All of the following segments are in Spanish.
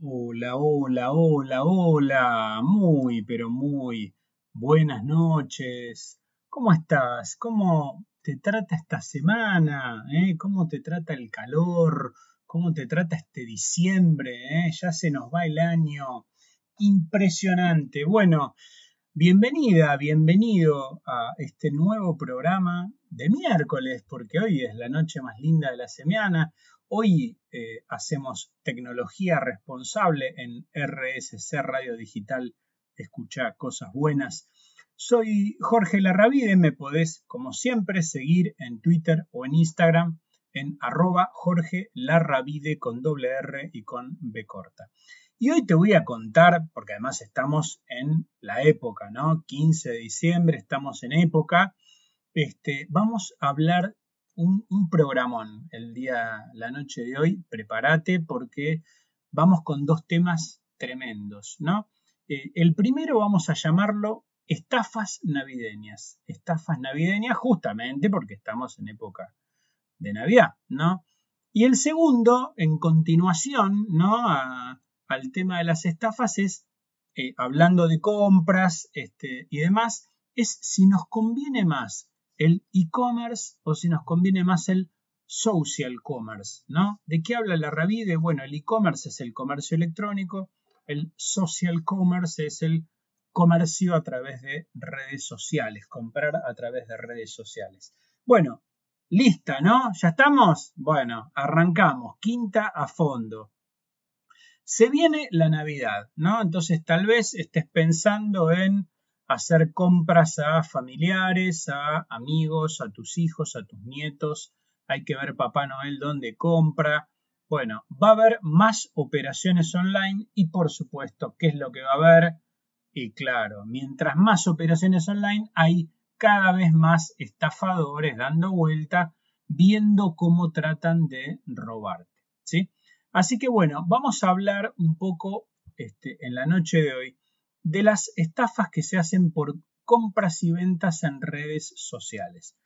Hola, hola, hola, hola. Muy, pero muy buenas noches. ¿Cómo estás? ¿Cómo te trata esta semana? eh? ¿Cómo te trata el calor? ¿Cómo te trata este diciembre? eh? Ya se nos va el año. Impresionante. Bueno, bienvenida, bienvenido a este nuevo programa de miércoles, porque hoy es la noche más linda de la semana. Hoy eh, hacemos tecnología responsable en RSC Radio Digital. Escucha cosas buenas. Soy Jorge Larravide. Me podés, como siempre, seguir en Twitter o en Instagram en arroba Jorge Larravide con doble R y con B corta. Y hoy te voy a contar, porque además estamos en la época, ¿no? 15 de diciembre, estamos en época. Este, vamos a hablar un, programón el día, la noche de hoy. Prepárate porque vamos con dos temas tremendos, ¿no? Eh, el primero vamos a llamarlo estafas navideñas. Estafas navideñas justamente porque estamos en época de Navidad, ¿no? Y el segundo, en continuación, ¿no? Al tema de las estafas es, eh, hablando de compras este, y demás, es si nos conviene más el e-commerce o si nos conviene más el social commerce, ¿no? ¿De qué habla la Ravide? Bueno, el e-commerce es el comercio electrónico, el social commerce es el comercio a través de redes sociales, comprar a través de redes sociales. Bueno, lista, ¿no? ¿Ya estamos? Bueno, arrancamos, quinta a fondo. Se viene la Navidad, ¿no? Entonces tal vez estés pensando en hacer compras a familiares, a amigos, a tus hijos, a tus nietos. Hay que ver Papá Noel dónde compra. Bueno, va a haber más operaciones online y por supuesto, ¿qué es lo que va a haber? Y claro, mientras más operaciones online hay cada vez más estafadores dando vuelta, viendo cómo tratan de robarte. ¿sí? Así que bueno, vamos a hablar un poco este, en la noche de hoy de las estafas que se hacen por compras y ventas en redes sociales.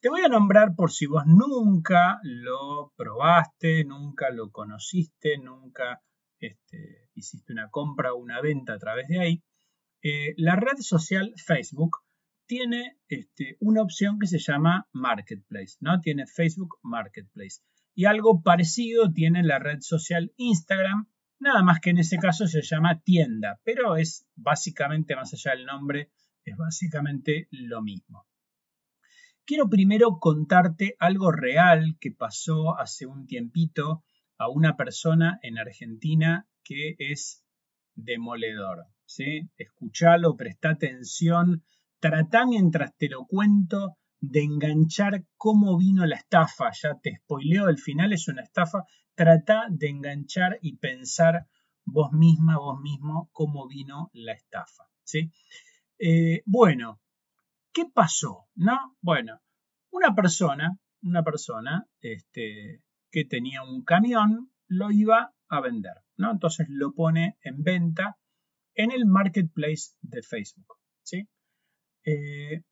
Te voy a nombrar por si vos nunca lo probaste, nunca lo conociste, nunca este, hiciste una compra o una venta a través de ahí. Eh, la red social Facebook tiene este, una opción que se llama Marketplace, ¿no? Tiene Facebook Marketplace. Y algo parecido tiene la red social Instagram, Nada más que en ese caso se llama tienda, pero es básicamente, más allá del nombre, es básicamente lo mismo. Quiero primero contarte algo real que pasó hace un tiempito a una persona en Argentina que es demoledor. ¿sí? Escuchalo, presta atención, trata mientras te lo cuento de enganchar cómo vino la estafa. Ya te spoileo, el final es una estafa. Trata de enganchar y pensar vos misma, vos mismo, cómo vino la estafa. ¿sí? Eh, bueno, ¿qué pasó? ¿No? Bueno, una persona, una persona este, que tenía un camión, lo iba a vender. ¿no? Entonces lo pone en venta en el marketplace de Facebook. ¿sí? Eh,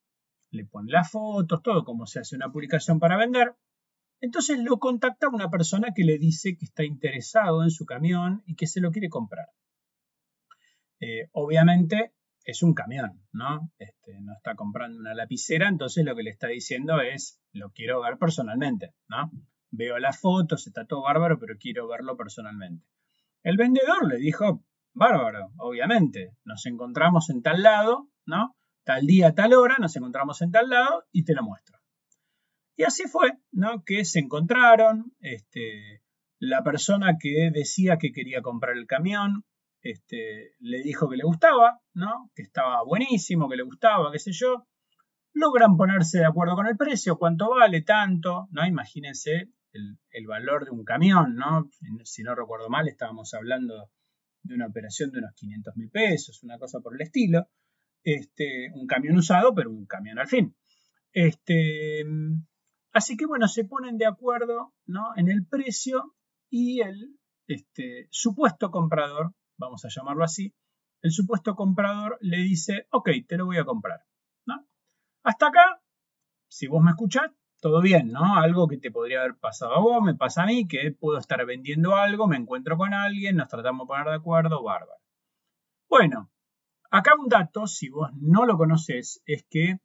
le pone las fotos, todo como se hace una publicación para vender. Entonces lo contacta una persona que le dice que está interesado en su camión y que se lo quiere comprar. Eh, obviamente es un camión, ¿no? Este, no está comprando una lapicera, entonces lo que le está diciendo es, lo quiero ver personalmente, ¿no? Veo las fotos, está todo bárbaro, pero quiero verlo personalmente. El vendedor le dijo, bárbaro, obviamente, nos encontramos en tal lado, ¿no? tal día, tal hora, nos encontramos en tal lado y te lo muestro. Y así fue, ¿no? Que se encontraron, este, la persona que decía que quería comprar el camión, este, le dijo que le gustaba, ¿no? Que estaba buenísimo, que le gustaba, qué sé yo. Logran ponerse de acuerdo con el precio, cuánto vale, tanto, ¿no? Imagínense el, valor de un camión, ¿no? Si no recuerdo mal, estábamos hablando de una operación de unos 500 mil pesos, una cosa por el estilo este, un camión usado, pero un camión al fin. Este, así que bueno, se ponen de acuerdo ¿no? en el precio y el este, supuesto comprador, vamos a llamarlo así, el supuesto comprador le dice, ok, te lo voy a comprar. ¿no? Hasta acá, si vos me escuchás, todo bien, ¿no? Algo que te podría haber pasado a vos, me pasa a mí, que puedo estar vendiendo algo, me encuentro con alguien, nos tratamos de poner de acuerdo, bárbaro. Bueno, acá un dato, si vos no lo conoces, es que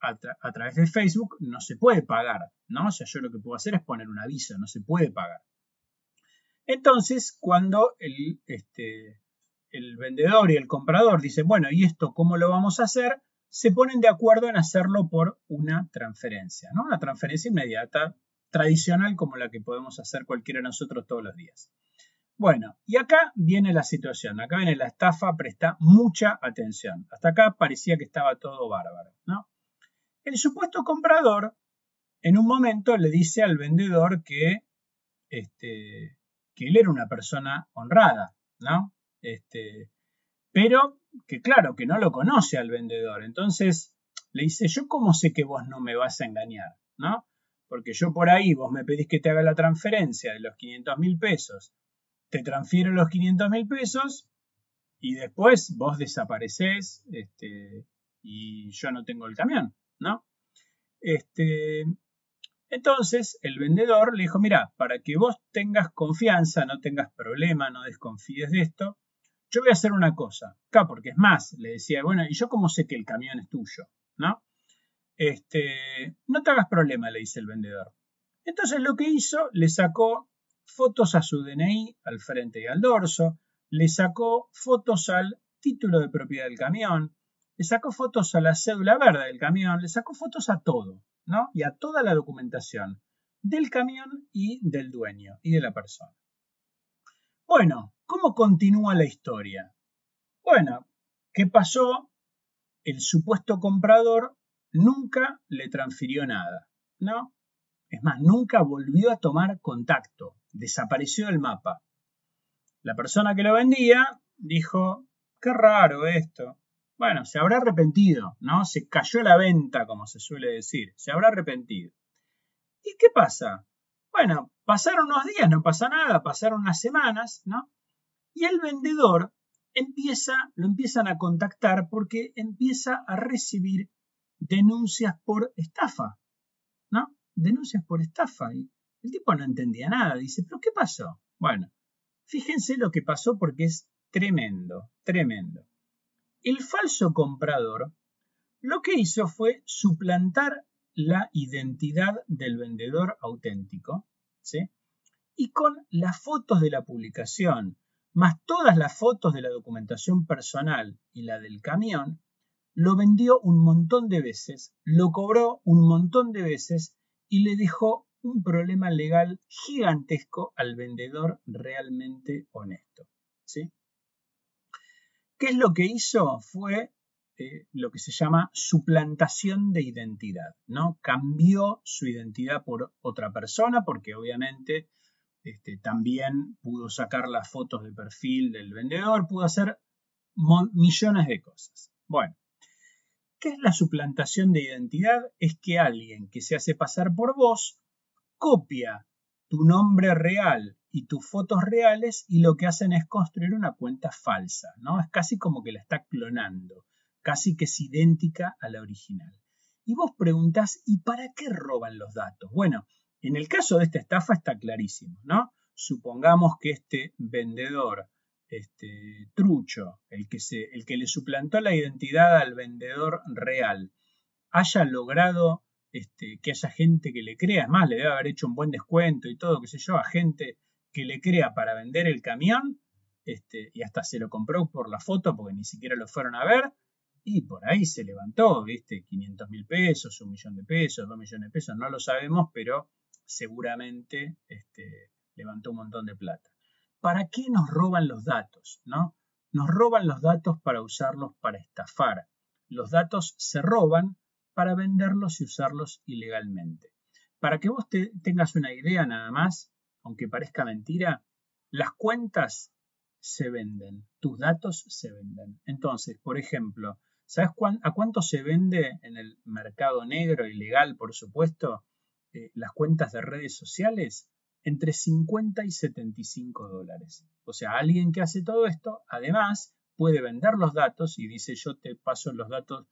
a, través de Facebook no se puede pagar, ¿no? O sea, yo lo que puedo hacer es poner un aviso, no se puede pagar. Entonces, cuando el, este, el vendedor y el comprador dicen, bueno, ¿y esto cómo lo vamos a hacer? se ponen de acuerdo en hacerlo por una transferencia, ¿no? Una transferencia inmediata, tradicional como la que podemos hacer cualquiera de nosotros todos los días. Bueno, y acá viene la situación, acá viene la estafa, presta mucha atención. Hasta acá parecía que estaba todo bárbaro, ¿no? El supuesto comprador en un momento le dice al vendedor que, este, que él era una persona honrada, ¿no? Este, pero que claro, que no lo conoce al vendedor. Entonces le dice, yo cómo sé que vos no me vas a engañar, ¿no? Porque yo por ahí, vos me pedís que te haga la transferencia de los 500 mil pesos, te transfiero los 500 mil pesos y después vos desapareces este, y yo no tengo el camión, ¿no? Este, entonces el vendedor le dijo, mira, para que vos tengas confianza, no tengas problema, no desconfíes de esto, yo voy a hacer una cosa, acá porque es más, le decía, bueno, ¿y yo cómo sé que el camión es tuyo? ¿No? Este, no te hagas problema, le dice el vendedor. Entonces lo que hizo, le sacó fotos a su DNI al frente y al dorso, le sacó fotos al título de propiedad del camión, le sacó fotos a la cédula verde del camión, le sacó fotos a todo, ¿no? Y a toda la documentación del camión y del dueño y de la persona. Bueno, ¿cómo continúa la historia? Bueno, ¿qué pasó? El supuesto comprador nunca le transfirió nada, ¿no? Es más, nunca volvió a tomar contacto, desapareció del mapa. La persona que lo vendía dijo, qué raro esto. Bueno, se habrá arrepentido, ¿no? Se cayó la venta, como se suele decir, se habrá arrepentido. ¿Y qué pasa? Bueno, pasaron unos días, no pasa nada, pasaron unas semanas, ¿no? Y el vendedor empieza, lo empiezan a contactar porque empieza a recibir denuncias por estafa, ¿no? Denuncias por estafa. Y el tipo no entendía nada, dice, ¿pero qué pasó? Bueno, fíjense lo que pasó porque es tremendo, tremendo. El falso comprador lo que hizo fue suplantar la identidad del vendedor auténtico, ¿sí? Y con las fotos de la publicación, más todas las fotos de la documentación personal y la del camión, lo vendió un montón de veces, lo cobró un montón de veces y le dejó un problema legal gigantesco al vendedor realmente honesto. ¿sí? ¿Qué es lo que hizo? Fue eh, lo que se llama suplantación de identidad, ¿no? Cambió su identidad por otra persona porque obviamente este, también pudo sacar las fotos de perfil del vendedor, pudo hacer millones de cosas. Bueno, ¿qué es la suplantación de identidad? Es que alguien que se hace pasar por vos copia tu nombre real y tus fotos reales y lo que hacen es construir una cuenta falsa, ¿no? Es casi como que la está clonando casi que es idéntica a la original. Y vos preguntás, ¿y para qué roban los datos? Bueno, en el caso de esta estafa está clarísimo, ¿no? Supongamos que este vendedor, este trucho, el que, se, el que le suplantó la identidad al vendedor real, haya logrado este, que haya gente que le crea, es más, le debe haber hecho un buen descuento y todo, qué sé yo, a gente que le crea para vender el camión, este, y hasta se lo compró por la foto porque ni siquiera lo fueron a ver, y por ahí se levantó, ¿viste? 500 mil pesos, un millón de pesos, dos millones de pesos, no lo sabemos, pero seguramente este, levantó un montón de plata. ¿Para qué nos roban los datos? ¿no? Nos roban los datos para usarlos para estafar. Los datos se roban para venderlos y usarlos ilegalmente. Para que vos tengas una idea nada más, aunque parezca mentira, las cuentas se venden, tus datos se venden. Entonces, por ejemplo, ¿Sabes a cuánto se vende en el mercado negro ilegal, por supuesto, eh, las cuentas de redes sociales? Entre 50 y 75 dólares. O sea, alguien que hace todo esto, además, puede vender los datos y dice yo te paso los datos,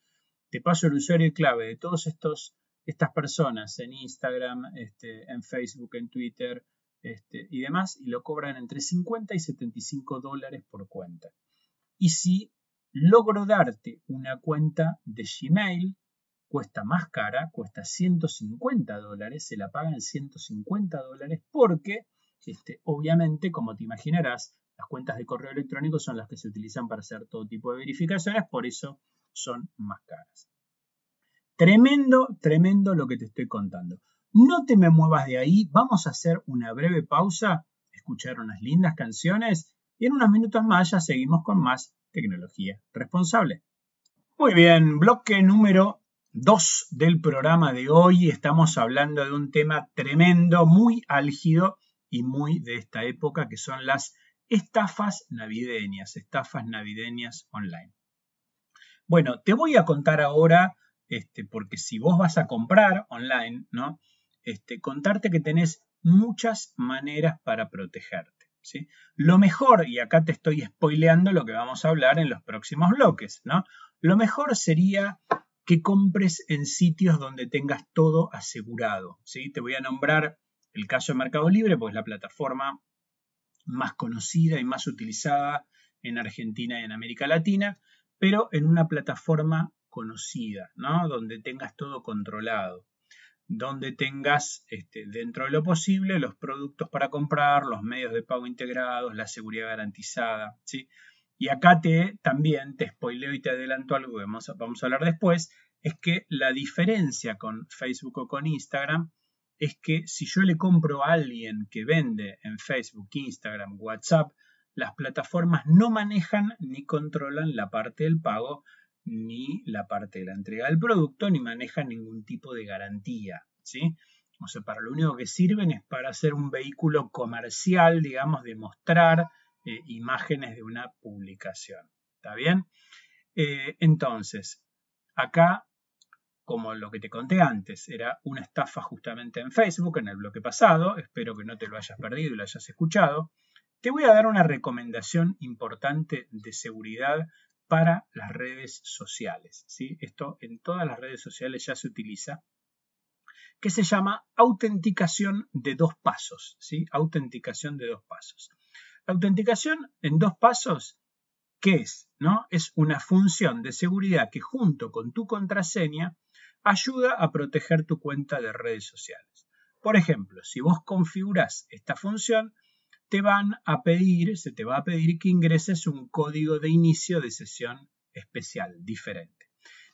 te paso el usuario y clave de todos estos estas personas en Instagram, este, en Facebook, en Twitter este, y demás, y lo cobran entre 50 y 75 dólares por cuenta. Y si logro darte una cuenta de Gmail, cuesta más cara, cuesta 150 dólares, se la pagan 150 dólares porque, este, obviamente, como te imaginarás, las cuentas de correo electrónico son las que se utilizan para hacer todo tipo de verificaciones, por eso son más caras. Tremendo, tremendo lo que te estoy contando. No te me muevas de ahí, vamos a hacer una breve pausa, escuchar unas lindas canciones y en unos minutos más ya seguimos con más tecnología responsable. Muy bien, bloque número 2 del programa de hoy. Estamos hablando de un tema tremendo, muy álgido y muy de esta época que son las estafas navideñas, estafas navideñas online. Bueno, te voy a contar ahora, este, porque si vos vas a comprar online, ¿no? Este, contarte que tenés muchas maneras para protegerte. ¿sí? Lo mejor, y acá te estoy spoileando lo que vamos a hablar en los próximos bloques, ¿no? Lo mejor sería que compres en sitios donde tengas todo asegurado. ¿sí? Te voy a nombrar el caso de Mercado Libre, pues la plataforma más conocida y más utilizada en Argentina y en América Latina, pero en una plataforma conocida, ¿no? Donde tengas todo controlado, donde tengas este, dentro de lo posible los productos para comprar, los medios de pago integrados, la seguridad garantizada, ¿sí? Y acá te también te spoileo y te adelanto algo que vamos a, vamos a hablar después, es que la diferencia con Facebook o con Instagram es que si yo le compro a alguien que vende en Facebook, Instagram, WhatsApp, las plataformas no manejan ni controlan la parte del pago, ni la parte de la entrega del producto, ni manejan ningún tipo de garantía. ¿sí? O sea, para lo único que sirven es para hacer un vehículo comercial, digamos, de mostrar eh, imágenes de una publicación. ¿Está bien? Eh, entonces, acá, como lo que te conté antes, era una estafa justamente en Facebook en el bloque pasado, espero que no te lo hayas perdido y lo hayas escuchado. Te voy a dar una recomendación importante de seguridad para las redes sociales. ¿sí? Esto en todas las redes sociales ya se utiliza, que se llama autenticación de dos pasos. ¿sí? Autenticación de dos pasos. La autenticación en dos pasos, ¿qué es? ¿No? Es una función de seguridad que junto con tu contraseña ayuda a proteger tu cuenta de redes sociales. Por ejemplo, si vos configuras esta función, te van a pedir, se te va a pedir que ingreses un código de inicio de sesión especial, diferente.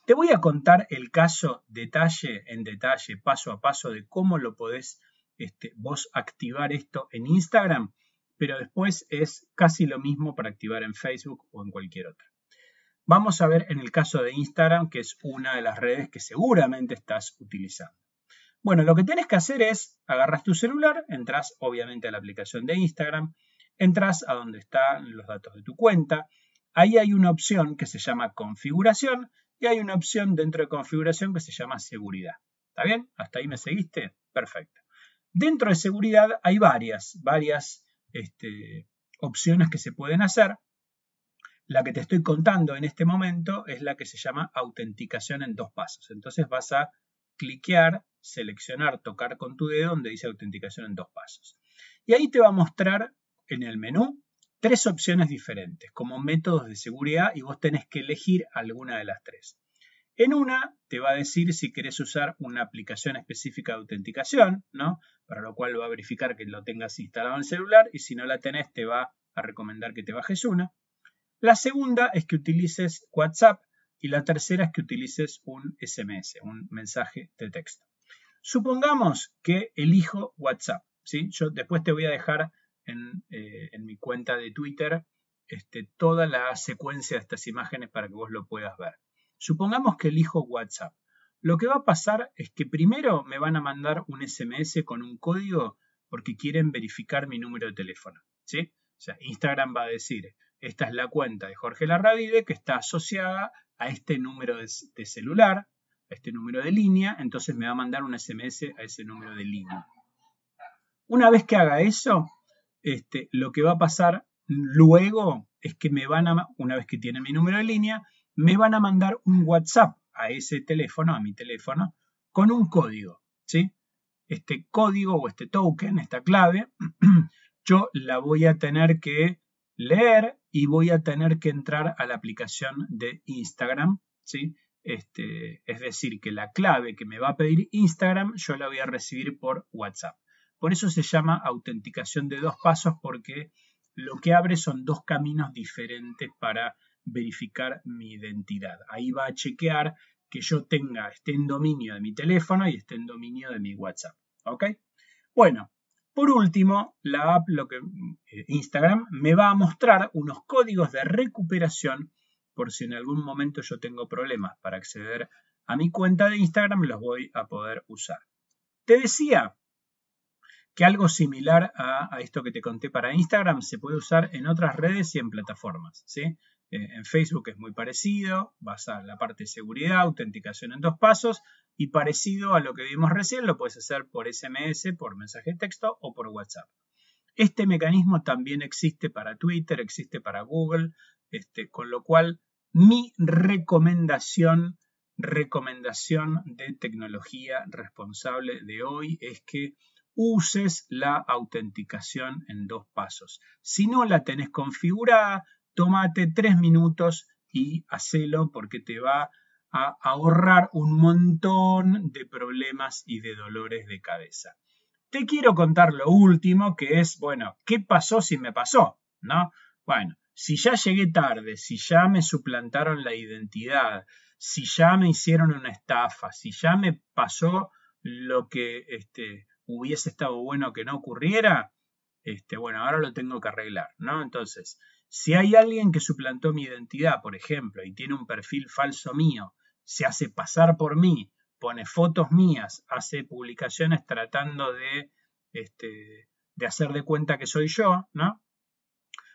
Te voy a contar el caso detalle en detalle, paso a paso, de cómo lo podés este, vos activar esto en Instagram, pero después es casi lo mismo para activar en Facebook o en cualquier otra. Vamos a ver en el caso de Instagram, que es una de las redes que seguramente estás utilizando. Bueno, lo que tienes que hacer es, agarras tu celular, entras obviamente a la aplicación de Instagram, entras a donde están los datos de tu cuenta, ahí hay una opción que se llama configuración y hay una opción dentro de configuración que se llama seguridad. ¿Está bien? ¿Hasta ahí me seguiste? Perfecto. Dentro de seguridad hay varias, varias este, opciones que se pueden hacer. La que te estoy contando en este momento es la que se llama autenticación en dos pasos. Entonces vas a cliquear, seleccionar, tocar con tu dedo donde dice autenticación en dos pasos. Y ahí te va a mostrar en el menú tres opciones diferentes como métodos de seguridad y vos tenés que elegir alguna de las tres. En una te va a decir si querés usar una aplicación específica de autenticación, ¿no? Para lo cual va a verificar que lo tengas instalado en el celular y si no la tenés te va a recomendar que te bajes una. La segunda es que utilices WhatsApp y la tercera es que utilices un SMS, un mensaje de texto. Supongamos que elijo WhatsApp. ¿sí? Yo después te voy a dejar en, eh, mi cuenta de Twitter este, toda la secuencia de estas imágenes para que vos lo puedas ver. Supongamos que elijo WhatsApp. Lo que va a pasar es que primero me van a mandar un SMS con un código porque quieren verificar mi número de teléfono. ¿sí? O sea, Instagram va a decir, esta es la cuenta de Jorge Larravide que está asociada a este número de, celular, a este número de línea, entonces me va a mandar un SMS a ese número de línea. Una vez que haga eso, este, lo que va a pasar luego es que me van a, una vez que tiene mi número de línea, me van a mandar un WhatsApp a ese teléfono, a mi teléfono, con un código, ¿sí? Este código o este token, esta clave, yo la voy a tener que leer y voy a tener que entrar a la aplicación de Instagram, ¿sí? Este, es decir, que la clave que me va a pedir Instagram yo la voy a recibir por WhatsApp. Por eso se llama autenticación de dos pasos porque lo que abre son dos caminos diferentes para verificar mi identidad. Ahí va a chequear que yo tenga, esté en dominio de mi teléfono y esté en dominio de mi WhatsApp. ¿Ok? Bueno, por último, la app, lo que, eh, Instagram, me va a mostrar unos códigos de recuperación por si en algún momento yo tengo problemas para acceder a mi cuenta de Instagram, los voy a poder usar. Te decía que algo similar a, esto que te conté para Instagram se puede usar en otras redes y en plataformas. ¿sí? Eh, en Facebook es muy parecido, vas a la parte de seguridad, autenticación en dos pasos y parecido a lo que vimos recién, lo puedes hacer por SMS, por mensaje de texto o por WhatsApp. Este mecanismo también existe para Twitter, existe para Google, este, con lo cual mi recomendación, recomendación de tecnología responsable de hoy es que uses la autenticación en dos pasos. Si no la tenés configurada, tómate tres minutos y hacelo porque te va a ahorrar un montón de problemas y de dolores de cabeza. Te quiero contar lo último, que es, bueno, ¿qué pasó si me pasó? ¿No? Bueno, si ya llegué tarde, si ya me suplantaron la identidad, si ya me hicieron una estafa, si ya me pasó lo que este, hubiese estado bueno que no ocurriera, este, bueno, ahora lo tengo que arreglar, ¿no? Entonces, si hay alguien que suplantó mi identidad, por ejemplo, y tiene un perfil falso mío, se hace pasar por mí, pone fotos mías, hace publicaciones tratando de, este, de hacer de cuenta que soy yo, ¿no?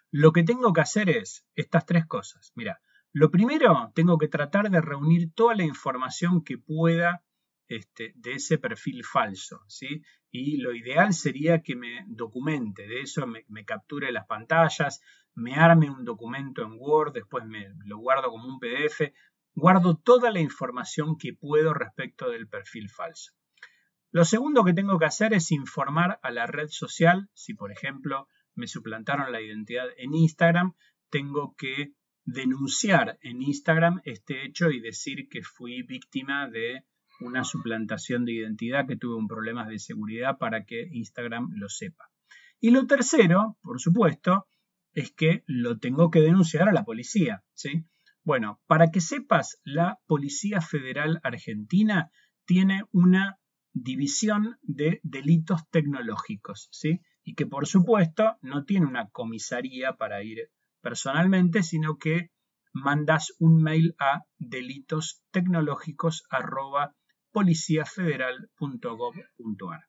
Lo que tengo que hacer es estas tres cosas. Mira, lo primero, tengo que tratar de reunir toda la información que pueda este, de ese perfil falso, ¿sí? Y lo ideal sería que me documente, de eso me, capture las pantallas, me arme un documento en Word, después me lo guardo como un PDF, guardo toda la información que puedo respecto del perfil falso. Lo segundo que tengo que hacer es informar a la red social, si por ejemplo me suplantaron la identidad en Instagram, tengo que denunciar en Instagram este hecho y decir que fui víctima de una suplantación de identidad, que tuve un problema de seguridad para que Instagram lo sepa. Y lo tercero, por supuesto, es que lo tengo que denunciar a la policía, ¿sí? Bueno, para que sepas, la Policía Federal Argentina tiene una división de delitos tecnológicos, ¿sí? Y que por supuesto no tiene una comisaría para ir personalmente, sino que mandas un mail a delitostecnológicos@policiafederal.gov.ar.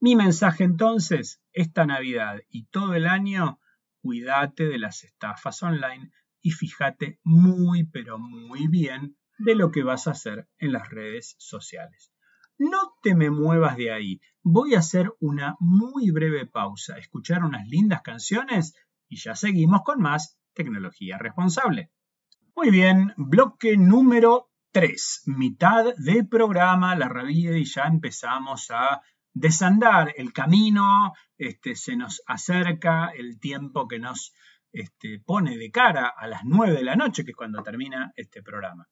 Mi mensaje entonces, esta Navidad y todo el año, cuídate de las estafas online y fíjate muy pero muy bien de lo que vas a hacer en las redes sociales. No te me muevas de ahí. Voy a hacer una muy breve pausa, escuchar unas lindas canciones y ya seguimos con más tecnología responsable. Muy bien, bloque número 3, mitad de programa, la rabia y ya empezamos a desandar el camino, este, se nos acerca el tiempo que nos este, pone de cara a las 9 de la noche, que es cuando termina este programa.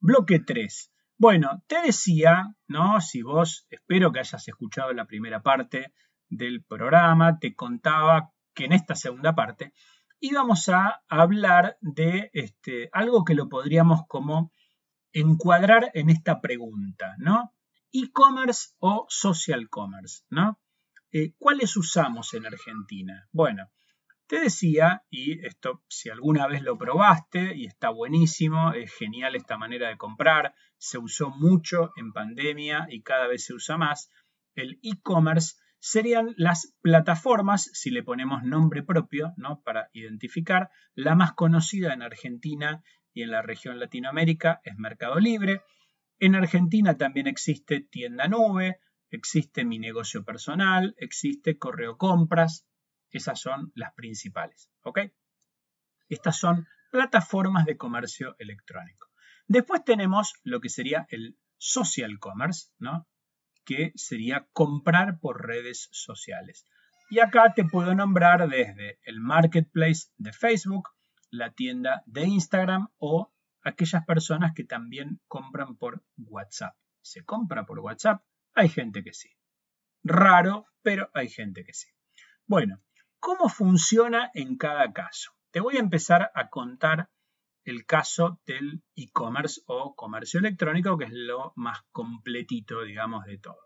Bloque 3. Bueno, te decía, ¿no? Si vos, espero que hayas escuchado la primera parte del programa, te contaba que en esta segunda parte íbamos a hablar de este, algo que lo podríamos como encuadrar en esta pregunta, ¿no? E-commerce o social commerce, ¿no? Eh, ¿Cuáles usamos en Argentina? Bueno, te decía, y esto si alguna vez lo probaste y está buenísimo, es genial esta manera de comprar, se usó mucho en pandemia y cada vez se usa más, el e-commerce serían las plataformas, si le ponemos nombre propio, ¿no? Para identificar, la más conocida en Argentina y en la región Latinoamérica es Mercado Libre. En Argentina también existe Tienda Nube, existe Mi Negocio Personal, existe Correo Compras, esas son las principales. ¿Ok? Estas son plataformas de comercio electrónico. Después tenemos lo que sería el social commerce, ¿no? que sería comprar por redes sociales. Y acá te puedo nombrar desde el marketplace de Facebook, la tienda de Instagram o aquellas personas que también compran por WhatsApp. ¿Se compra por WhatsApp? Hay gente que sí. Raro, pero hay gente que sí. Bueno, ¿cómo funciona en cada caso? Te voy a empezar a contar el caso del e-commerce o comercio electrónico, que es lo más completito, digamos, de todo.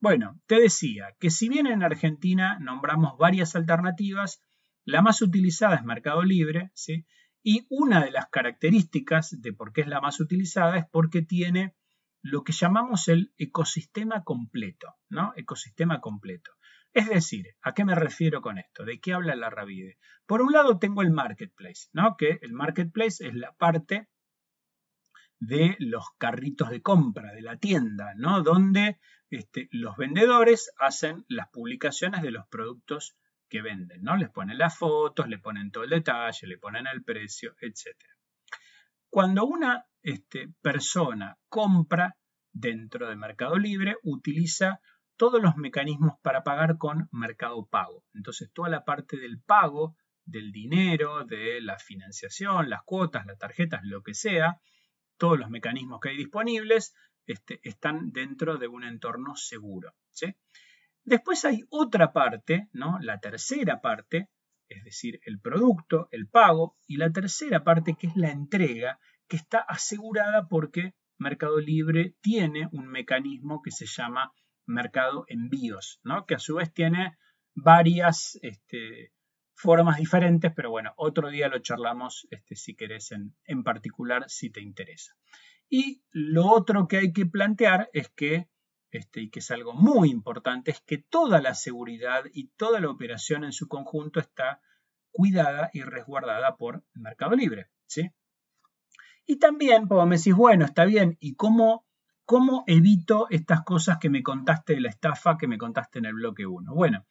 Bueno, te decía que si bien en Argentina nombramos varias alternativas, la más utilizada es Mercado Libre, ¿sí? Y una de las características de por qué es la más utilizada es porque tiene lo que llamamos el ecosistema completo, ¿no? Ecosistema completo. Es decir, ¿a qué me refiero con esto? ¿De qué habla la Ravide? Por un lado tengo el marketplace, ¿no? Que el marketplace es la parte de los carritos de compra de la tienda, ¿no? Donde este, los vendedores hacen las publicaciones de los productos que venden, ¿no? Les ponen las fotos, le ponen todo el detalle, le ponen el precio, etc. Cuando una este, persona compra dentro de Mercado Libre, utiliza todos los mecanismos para pagar con Mercado Pago. Entonces, toda la parte del pago, del dinero, de la financiación, las cuotas, las tarjetas, lo que sea, todos los mecanismos que hay disponibles este, están dentro de un entorno seguro. Después hay otra parte, ¿no? la tercera parte, es decir, el producto, el pago, y la tercera parte que es la entrega, que está asegurada porque Mercado Libre tiene un mecanismo que se llama mercado envíos, ¿no? que a su vez tiene varias este, formas diferentes, pero bueno, otro día lo charlamos este, si querés en, en particular, si te interesa. Y lo otro que hay que plantear es que, este, y que es algo muy importante, es que toda la seguridad y toda la operación en su conjunto está cuidada y resguardada por Mercado Libre. ¿sí? Y también, como me decís, bueno, está bien, ¿y cómo ¿Cómo evito estas cosas que me contaste de la estafa que me contaste en el bloque 1? Bueno,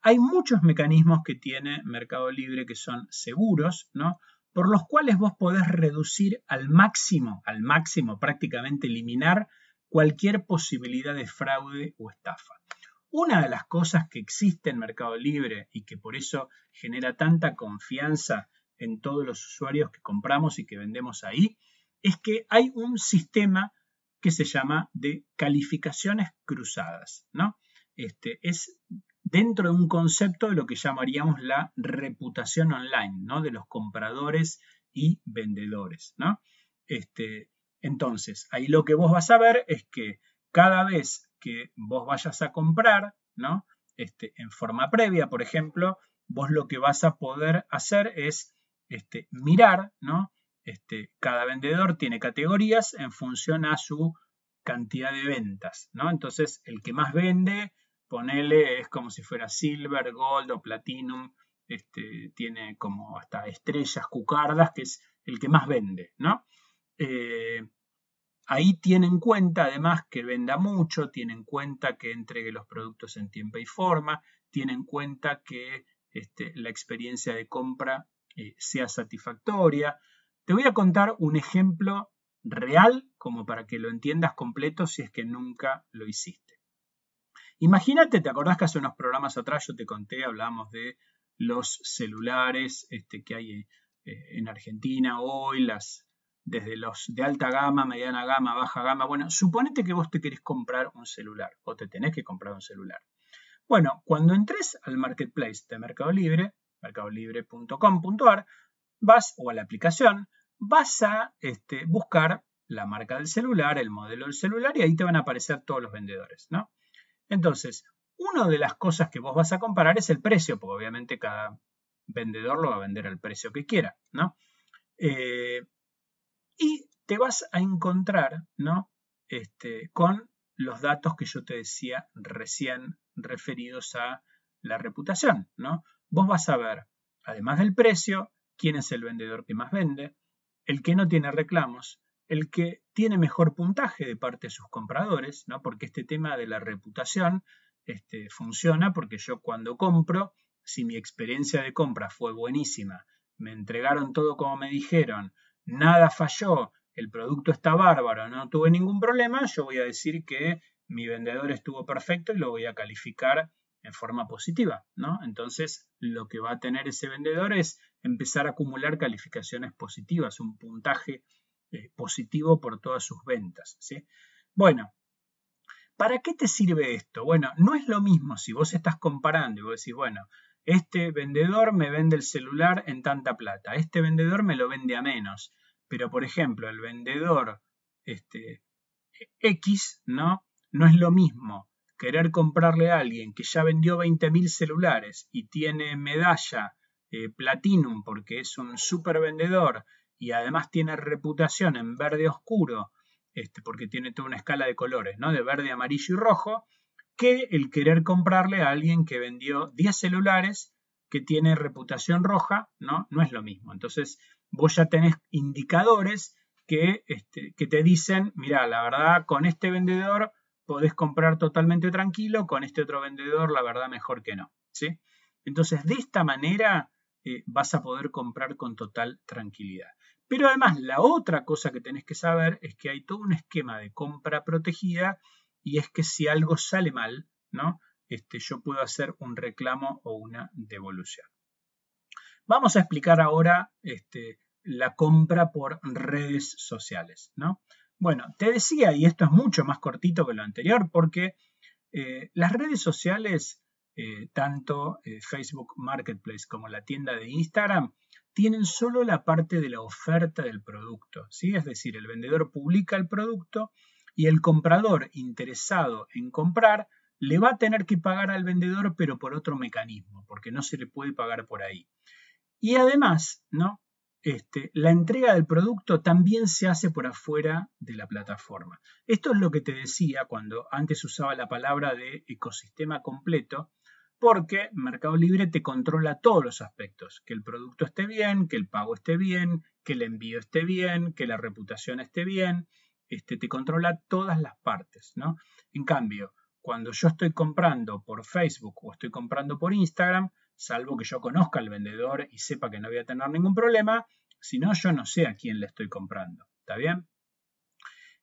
hay muchos mecanismos que tiene Mercado Libre que son seguros, ¿no? Por los cuales vos podés reducir al máximo, al máximo prácticamente eliminar cualquier posibilidad de fraude o estafa. Una de las cosas que existe en Mercado Libre y que por eso genera tanta confianza en todos los usuarios que compramos y que vendemos ahí, es que hay un sistema que se llama de calificaciones cruzadas, ¿no? Este, es dentro de un concepto de lo que llamaríamos la reputación online, ¿no? De los compradores y vendedores, ¿no? Este, entonces, ahí lo que vos vas a ver es que cada vez que vos vayas a comprar, ¿no? Este, en forma previa, por ejemplo, vos lo que vas a poder hacer es este, mirar, ¿no? Este, cada vendedor tiene categorías en función a su cantidad de ventas, ¿no? Entonces, el que más vende, ponele, es como si fuera silver, gold o platinum, este, tiene como hasta estrellas, cucardas, que es el que más vende, ¿no? Eh, ahí tiene en cuenta además que venda mucho, tiene en cuenta que entregue los productos en tiempo y forma, tiene en cuenta que este, la experiencia de compra eh, sea satisfactoria, te voy a contar un ejemplo real como para que lo entiendas completo si es que nunca lo hiciste. Imagínate, ¿te acordás que hace unos programas atrás yo te conté, hablamos de los celulares este, que hay eh, en Argentina hoy, las, desde los de alta gama, mediana gama, baja gama. Bueno, suponete que vos te querés comprar un celular o te tenés que comprar un celular. Bueno, cuando entres al marketplace de Mercado Libre, mercadolibre.com.ar, vas o a la aplicación, vas a este, buscar la marca del celular, el modelo del celular y ahí te van a aparecer todos los vendedores, ¿no? Entonces, una de las cosas que vos vas a comparar es el precio, porque obviamente cada vendedor lo va a vender al precio que quiera, ¿no? Eh, y te vas a encontrar, ¿no? Este, con los datos que yo te decía recién referidos a la reputación, ¿no? Vos vas a ver, además del precio, quién es el vendedor que más vende, el que no tiene reclamos, el que tiene mejor puntaje de parte de sus compradores, ¿no? porque este tema de la reputación este, funciona porque yo cuando compro, si mi experiencia de compra fue buenísima, me entregaron todo como me dijeron, nada falló el producto está bárbaro, no tuve ningún problema, yo voy a decir que mi vendedor estuvo perfecto y lo voy a calificar en forma positiva, ¿no? Entonces, lo que va a tener ese vendedor es empezar a acumular calificaciones positivas, un puntaje eh, positivo por todas sus ventas, ¿sí? Bueno, ¿para qué te sirve esto? Bueno, no es lo mismo si vos estás comparando y vos decís, bueno, este vendedor me vende el celular en tanta plata, este vendedor me lo vende a menos, pero por ejemplo, el vendedor este, X, ¿no? No es lo mismo querer comprarle a alguien que ya vendió 20.000 celulares y tiene medalla eh, Platinum porque es un super vendedor y además tiene reputación en verde oscuro, este, porque tiene toda una escala de colores, ¿no? De verde, amarillo y rojo, que el querer comprarle a alguien que vendió 10 celulares que tiene reputación roja, ¿no? No es lo mismo. Entonces, vos ya tenés indicadores que, este, te dicen, mira, la verdad, con este vendedor podés comprar totalmente tranquilo, con este otro vendedor la verdad mejor que no. ¿sí? Entonces, de esta manera eh, vas a poder comprar con total tranquilidad. Pero además, la otra cosa que tenés que saber es que hay todo un esquema de compra protegida y es que si algo sale mal, ¿no? Este, yo puedo hacer un reclamo o una devolución. Vamos a explicar ahora este, la compra por redes sociales, ¿no? Bueno, te decía, y esto es mucho más cortito que lo anterior, porque eh, las redes sociales, eh, tanto eh, Facebook Marketplace como la tienda de Instagram, tienen solo la parte de la oferta del producto, ¿sí? Es decir, el vendedor publica el producto y el comprador interesado en comprar le va a tener que pagar al vendedor, pero por otro mecanismo, porque no se le puede pagar por ahí. Y además, ¿no? Este, la entrega del producto también se hace por afuera de la plataforma. Esto es lo que te decía cuando antes usaba la palabra de ecosistema completo, porque Mercado Libre te controla todos los aspectos, que el producto esté bien, que el pago esté bien, que el envío esté bien, que la reputación esté bien, este, te controla todas las partes, ¿no? En cambio, cuando yo estoy comprando por Facebook o estoy comprando por Instagram, salvo que yo conozca al vendedor y sepa que no voy a tener ningún problema, si no, yo no sé a quién le estoy comprando. ¿Está bien?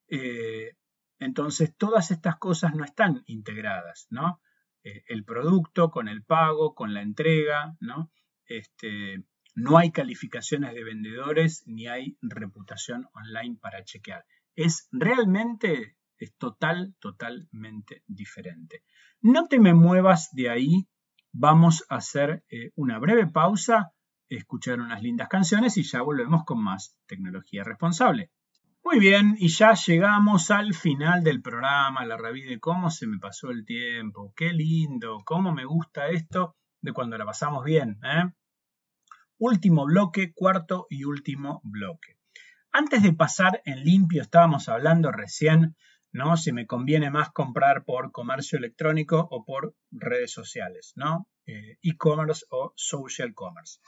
Eh, entonces, todas estas cosas no están integradas, ¿no? Eh, el producto con el pago, con la entrega, ¿no? Este, no hay calificaciones de vendedores ni hay reputación online para chequear. Es realmente, es total, totalmente diferente. No te me muevas de ahí Vamos a hacer eh, una breve pausa, escuchar unas lindas canciones y ya volvemos con más tecnología responsable. Muy bien, y ya llegamos al final del programa, la revista de cómo se me pasó el tiempo, qué lindo, cómo me gusta esto de cuando la pasamos bien. ¿eh? Último bloque, cuarto y último bloque. Antes de pasar en limpio, estábamos hablando recién ¿no? Si me conviene más comprar por comercio electrónico o por redes sociales, ¿no? Eh, e-commerce o social commerce.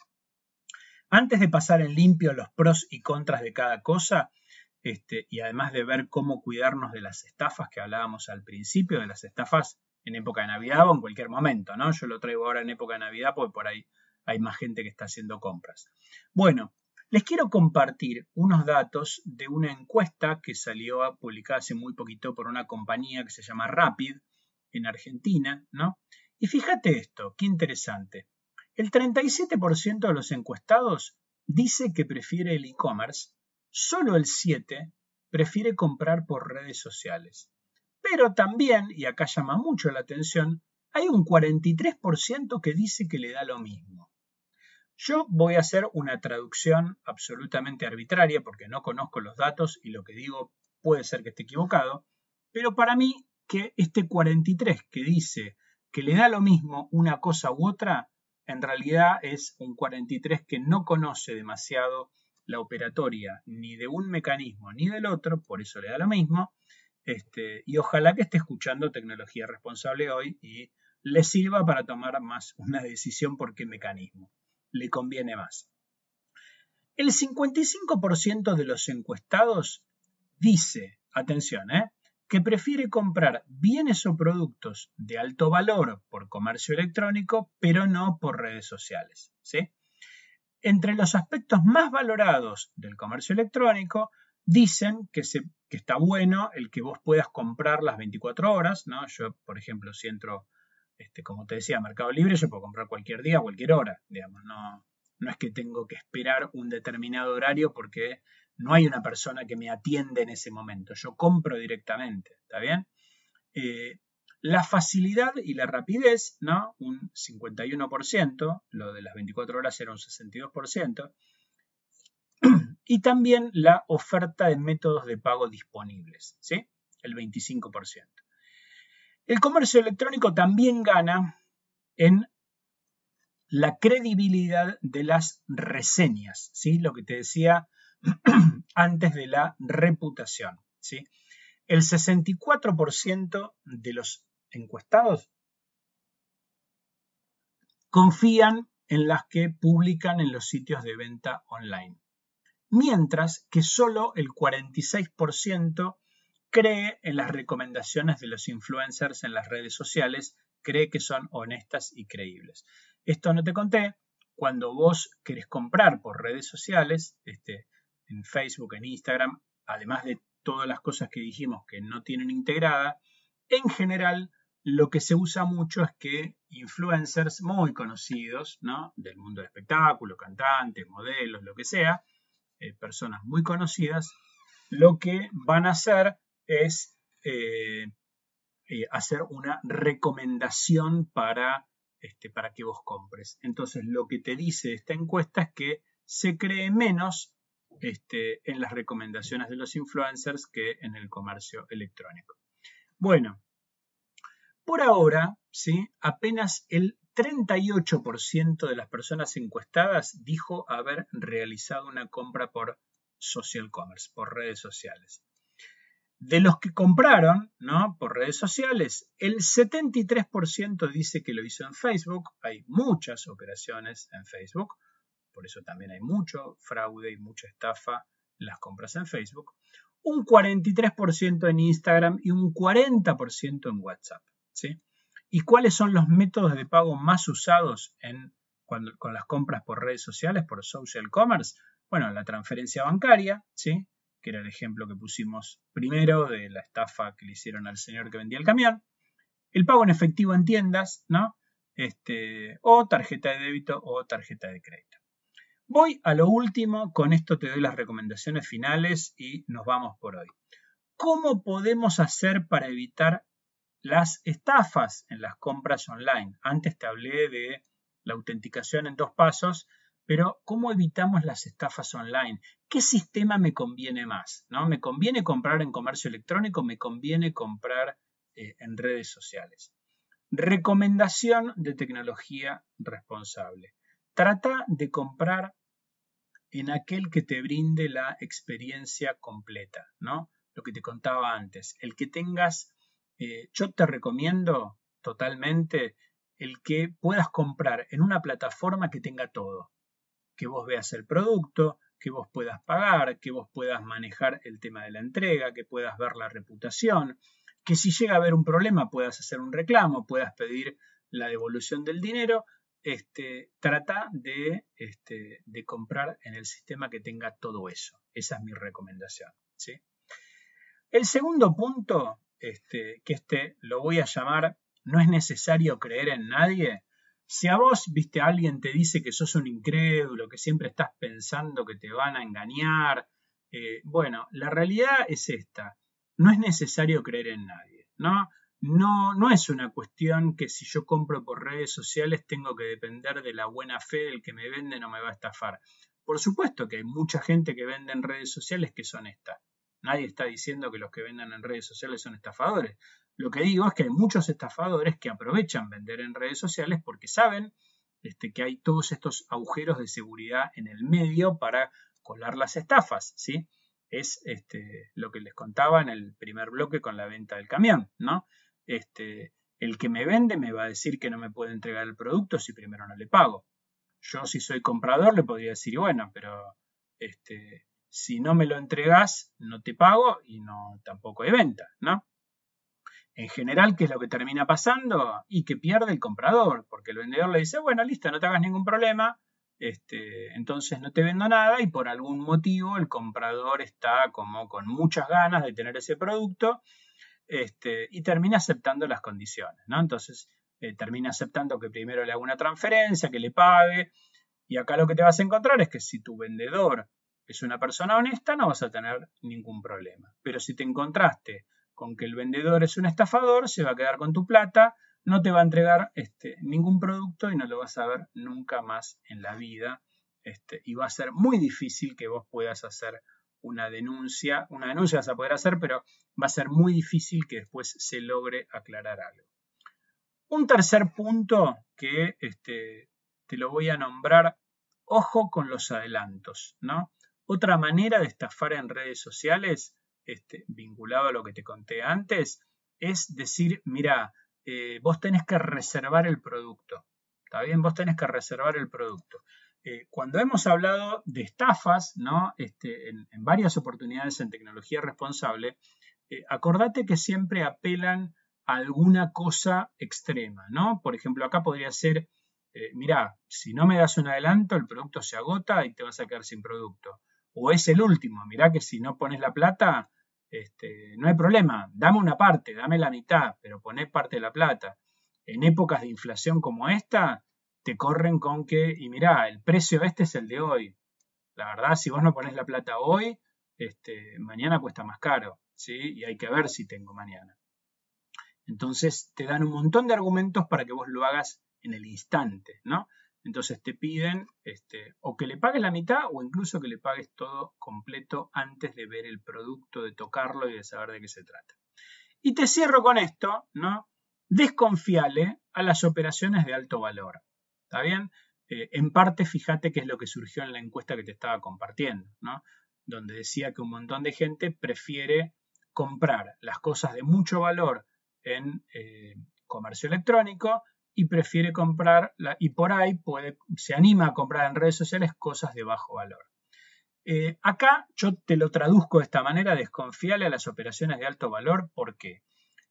Antes de pasar en limpio los pros y contras de cada cosa, este, y además de ver cómo cuidarnos de las estafas que hablábamos al principio, de las estafas en época de Navidad o en cualquier momento, ¿no? Yo lo traigo ahora en época de Navidad porque por ahí hay más gente que está haciendo compras. Bueno, les quiero compartir unos datos de una encuesta que salió publicada hace muy poquito por una compañía que se llama Rapid en Argentina, ¿no? Y fíjate esto, qué interesante. El 37% de los encuestados dice que prefiere el e-commerce, solo el 7% prefiere comprar por redes sociales. Pero también, y acá llama mucho la atención, hay un 43% que dice que le da lo mismo. Yo voy a hacer una traducción absolutamente arbitraria porque no conozco los datos y lo que digo puede ser que esté equivocado, pero para mí que este 43 que dice que le da lo mismo una cosa u otra, en realidad es un 43 que no conoce demasiado la operatoria ni de un mecanismo ni del otro, por eso le da lo mismo, este, y ojalá que esté escuchando tecnología responsable hoy y le sirva para tomar más una decisión por qué mecanismo le conviene más. El 55% de los encuestados dice, atención, ¿eh? que prefiere comprar bienes o productos de alto valor por comercio electrónico, pero no por redes sociales. Entre los aspectos más valorados del comercio electrónico, dicen que, se, que está bueno el que vos puedas comprar las 24 horas, ¿no? Yo, por ejemplo, si entro, este, como te decía, Mercado Libre, yo puedo comprar cualquier día, cualquier hora, digamos, no, no es que tengo que esperar un determinado horario porque no hay una persona que me atiende en ese momento, yo compro directamente, ¿está bien? Eh, la facilidad y la rapidez, ¿no? Un 51%, lo de las 24 horas era un 62%, y también la oferta de métodos de pago disponibles, ¿sí? El 25%. El comercio electrónico también gana en la credibilidad de las reseñas, ¿sí? Lo que te decía antes de la reputación, ¿sí? El 64% de los encuestados confían en las que publican en los sitios de venta online, mientras que solo el 46% cree en las recomendaciones de los influencers en las redes sociales, cree que son honestas y creíbles. Esto no te conté, cuando vos querés comprar por redes sociales, este, en Facebook, en Instagram, además de todas las cosas que dijimos que no tienen integrada, en general lo que se usa mucho es que influencers muy conocidos, ¿no? Del mundo del espectáculo, cantantes, modelos, lo que sea, eh, personas muy conocidas, lo que van a hacer es eh, eh, hacer una recomendación para, este, para que vos compres. Entonces, lo que te dice esta encuesta es que se cree menos este, en las recomendaciones de los influencers que en el comercio electrónico. Bueno, por ahora, ¿sí? apenas el 38% de las personas encuestadas dijo haber realizado una compra por social commerce, por redes sociales. De los que compraron ¿no? por redes sociales, el 73% dice que lo hizo en Facebook. Hay muchas operaciones en Facebook, por eso también hay mucho fraude y mucha estafa en las compras en Facebook. Un 43% en Instagram y un 40% en WhatsApp. ¿Y cuáles son los métodos de pago más usados en, cuando, con las compras por redes sociales, por social commerce? Bueno, la transferencia bancaria, ¿sí? Que era el ejemplo que pusimos primero de la estafa que le hicieron al señor que vendía el camión. El pago en efectivo en tiendas, ¿no? Este, o tarjeta de débito o tarjeta de crédito. Voy a lo último, con esto te doy las recomendaciones finales y nos vamos por hoy. ¿Cómo podemos hacer para evitar las estafas en las compras online. Antes te hablé de la autenticación en dos pasos, pero ¿cómo evitamos las estafas online? ¿Qué sistema me conviene más? ¿No? ¿Me conviene comprar en comercio electrónico? ¿Me conviene comprar eh, en redes sociales? Recomendación de tecnología responsable. Trata de comprar en aquel que te brinde la experiencia completa, ¿no? Lo que te contaba antes, el que tengas eh, yo te recomiendo totalmente el que puedas comprar en una plataforma que tenga todo. Que vos veas el producto, que vos puedas pagar, que vos puedas manejar el tema de la entrega, que puedas ver la reputación, que si llega a haber un problema puedas hacer un reclamo, puedas pedir la devolución del dinero. Este, trata de, este, de comprar en el sistema que tenga todo eso. Esa es mi recomendación. ¿sí? El segundo punto este, que este lo voy a llamar no es necesario creer en nadie. Si a vos, viste, alguien te dice que sos un incrédulo, que siempre estás pensando que te van a engañar, eh, bueno, la realidad es esta. No es necesario creer en nadie, ¿no? No, no es una cuestión que si yo compro por redes sociales tengo que depender de la buena fe del que me vende no me va a estafar. Por supuesto que hay mucha gente que vende en redes sociales que son estas. Nadie está diciendo que los que vendan en redes sociales son estafadores. Lo que digo es que hay muchos estafadores que aprovechan vender en redes sociales porque saben este, que hay todos estos agujeros de seguridad en el medio para colar las estafas, ¿sí? Es este, lo que les contaba en el primer bloque con la venta del camión, ¿no? Este, el que me vende me va a decir que no me puede entregar el producto si primero no le pago. Yo si soy comprador le podría decir, bueno, pero si no me lo entregas, no te pago y no tampoco hay venta, ¿no? En general, ¿qué es lo que termina pasando? Y que pierde el comprador, porque el vendedor le dice, bueno, listo, no te hagas ningún problema, este, entonces no te vendo nada y por algún motivo el comprador está como con muchas ganas de tener ese producto este, y termina aceptando las condiciones, ¿no? Entonces eh, termina aceptando que primero le haga una transferencia, que le pague y acá lo que te vas a encontrar es que si tu vendedor es una persona honesta no vas a tener ningún problema, pero si te encontraste con que el vendedor es un estafador, se va a quedar con tu plata, no te va a entregar este, ningún producto y no lo vas a ver nunca más en la vida. Este, y va a ser muy difícil que vos puedas hacer una denuncia. Una denuncia vas a poder hacer, pero va a ser muy difícil que después se logre aclarar algo. Un tercer punto que este, te lo voy a nombrar, ojo con los adelantos, ¿no? Otra manera de estafar en redes sociales este, vinculado a lo que te conté antes, es decir, mira, eh, vos tenés que reservar el producto. ¿Está bien? Vos tenés que reservar el producto. Eh, cuando hemos hablado de estafas, ¿no? Este, en, varias oportunidades en tecnología responsable, eh, acordate que siempre apelan a alguna cosa extrema, ¿no? Por ejemplo, acá podría ser, mira, si no me das un adelanto, el producto se agota y te vas a quedar sin producto. O es el último, mira que si no pones la plata, este, no hay problema, dame una parte, dame la mitad, pero poné parte de la plata. En épocas de inflación como esta, te corren con que, y mirá, el precio este es el de hoy. La verdad, si vos no pones la plata hoy, este, mañana cuesta más caro, ¿sí? Y hay que ver si tengo mañana. Entonces te dan un montón de argumentos para que vos lo hagas en el instante, ¿no? Entonces te piden este, o que le pagues la mitad o incluso que le pagues todo completo antes de ver el producto, de tocarlo y de saber de qué se trata. Y te cierro con esto, ¿no? Desconfiale a las operaciones de alto valor. ¿Está bien? Eh, en parte, fíjate qué es lo que surgió en la encuesta que te estaba compartiendo, ¿no? Donde decía que un montón de gente prefiere comprar las cosas de mucho valor en eh, comercio electrónico y prefiere comprar, y por ahí puede, se anima a comprar en redes sociales cosas de bajo valor. Eh, acá yo te lo traduzco de esta manera, desconfiale a las operaciones de alto valor, porque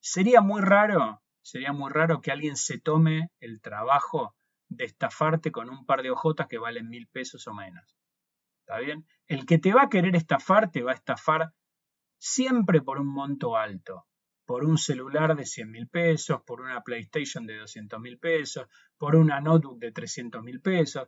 sería muy raro, sería muy raro que alguien se tome el trabajo de estafarte con un par de ojotas que valen mil pesos o menos. ¿Está bien? El que te va a querer estafar te va a estafar siempre por un monto alto por un celular de 100 mil pesos, por una PlayStation de 200 mil pesos, por una notebook de 300 mil pesos.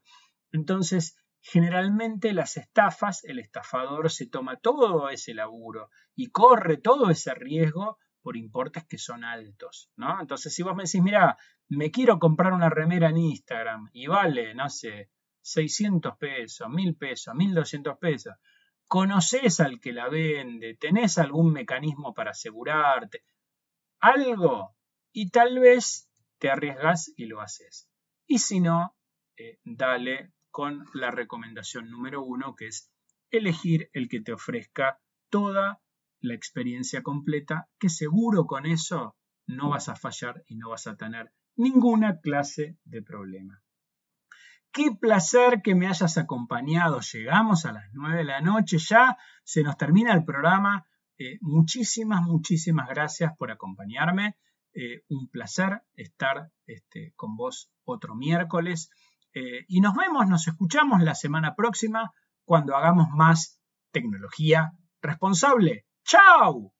Entonces, generalmente las estafas, el estafador se toma todo ese laburo y corre todo ese riesgo por importes que son altos, ¿no? Entonces, si vos me decís, mira, me quiero comprar una remera en Instagram y vale, no sé, 600 pesos, 1000 pesos, 1200 pesos, conoces al que la vende, tenés algún mecanismo para asegurarte, algo, y tal vez te arriesgas y lo haces. Y si no, eh, dale con la recomendación número uno, que es elegir el que te ofrezca toda la experiencia completa, que seguro con eso no vas a fallar y no vas a tener ninguna clase de problema. Qué placer que me hayas acompañado. Llegamos a las 9 de la noche, ya se nos termina el programa. Eh, muchísimas, muchísimas gracias por acompañarme. Eh, un placer estar este, con vos otro miércoles. Eh, y nos vemos, nos escuchamos la semana próxima cuando hagamos más tecnología responsable. ¡Chao!